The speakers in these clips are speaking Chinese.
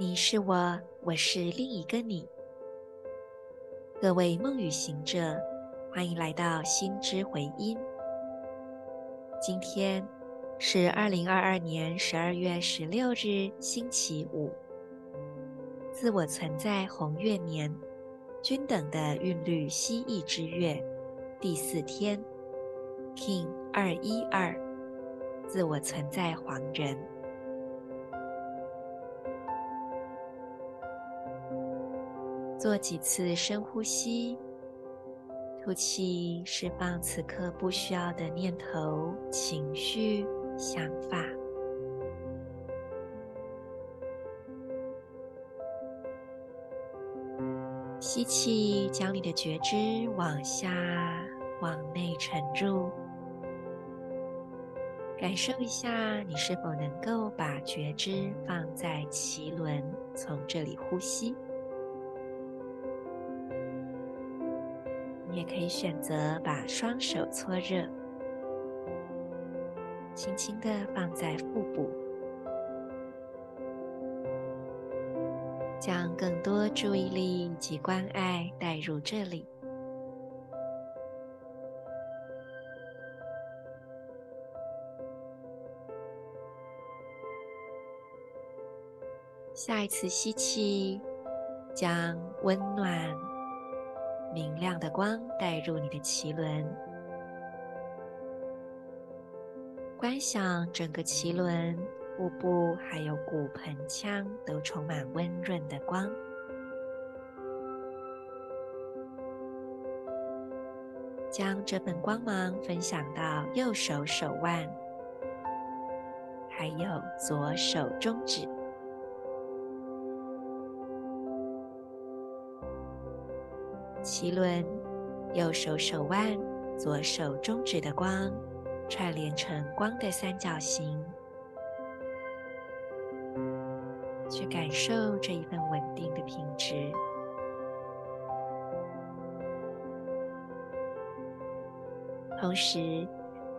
你是我，我是另一个你。各位梦语行者，欢迎来到心之回音。今天是二零二二年十二月十六日，星期五，自我存在红月年均等的韵律蜥蜴之月第四天，King 二一二，自我存在黄人。做几次深呼吸，吐气，释放此刻不需要的念头、情绪、想法。吸气，将你的觉知往下、往内沉入，感受一下，你是否能够把觉知放在脐轮，从这里呼吸。你也可以选择把双手搓热，轻轻地放在腹部，将更多注意力及关爱带入这里。下一次吸气，将温暖。明亮的光带入你的脐轮，观想整个脐轮、腹部还有骨盆腔都充满温润的光。将这份光芒分享到右手手腕，还有左手中指。脐轮，右手手腕、左手中指的光串联成光的三角形，去感受这一份稳定的品质。同时，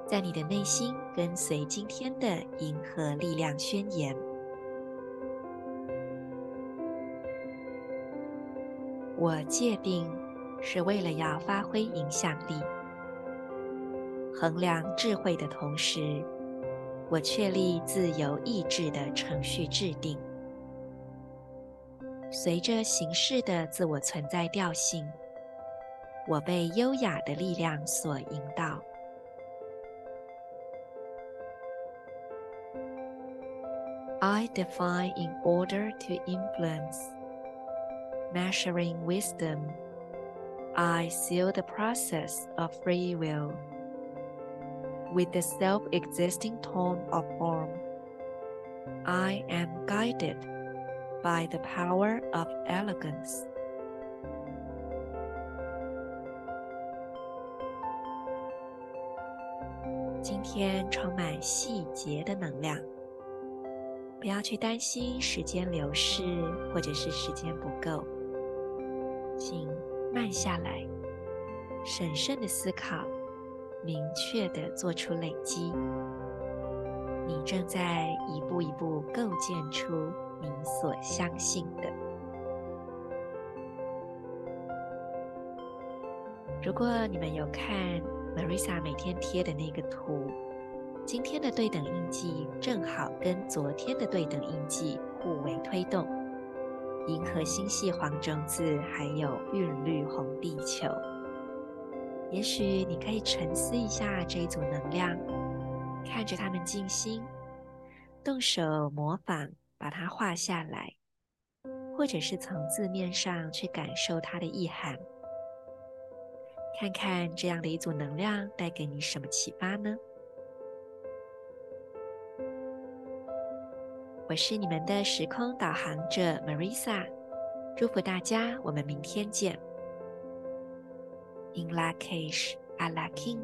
在你的内心跟随今天的银河力量宣言：我界定。是为了要发挥影响力，衡量智慧的同时，我确立自由意志的程序制定。随着形式的自我存在调性，我被优雅的力量所引导。I define in order to influence, measuring wisdom. I seal the process of free will with the self-existing tone of form. I am guided by the power of elegance. 慢下来，审慎的思考，明确的做出累积。你正在一步一步构建出你所相信的。如果你们有看 Marisa 每天贴的那个图，今天的对等印记正好跟昨天的对等印记互为推动。银河星系黄种子，还有韵律红地球。也许你可以沉思一下这一组能量，看着它们静心，动手模仿，把它画下来，或者是从字面上去感受它的意涵，看看这样的一组能量带给你什么启发呢？我是你们的时空导航者 Marisa，祝福大家，我们明天见。In luckish, Allah King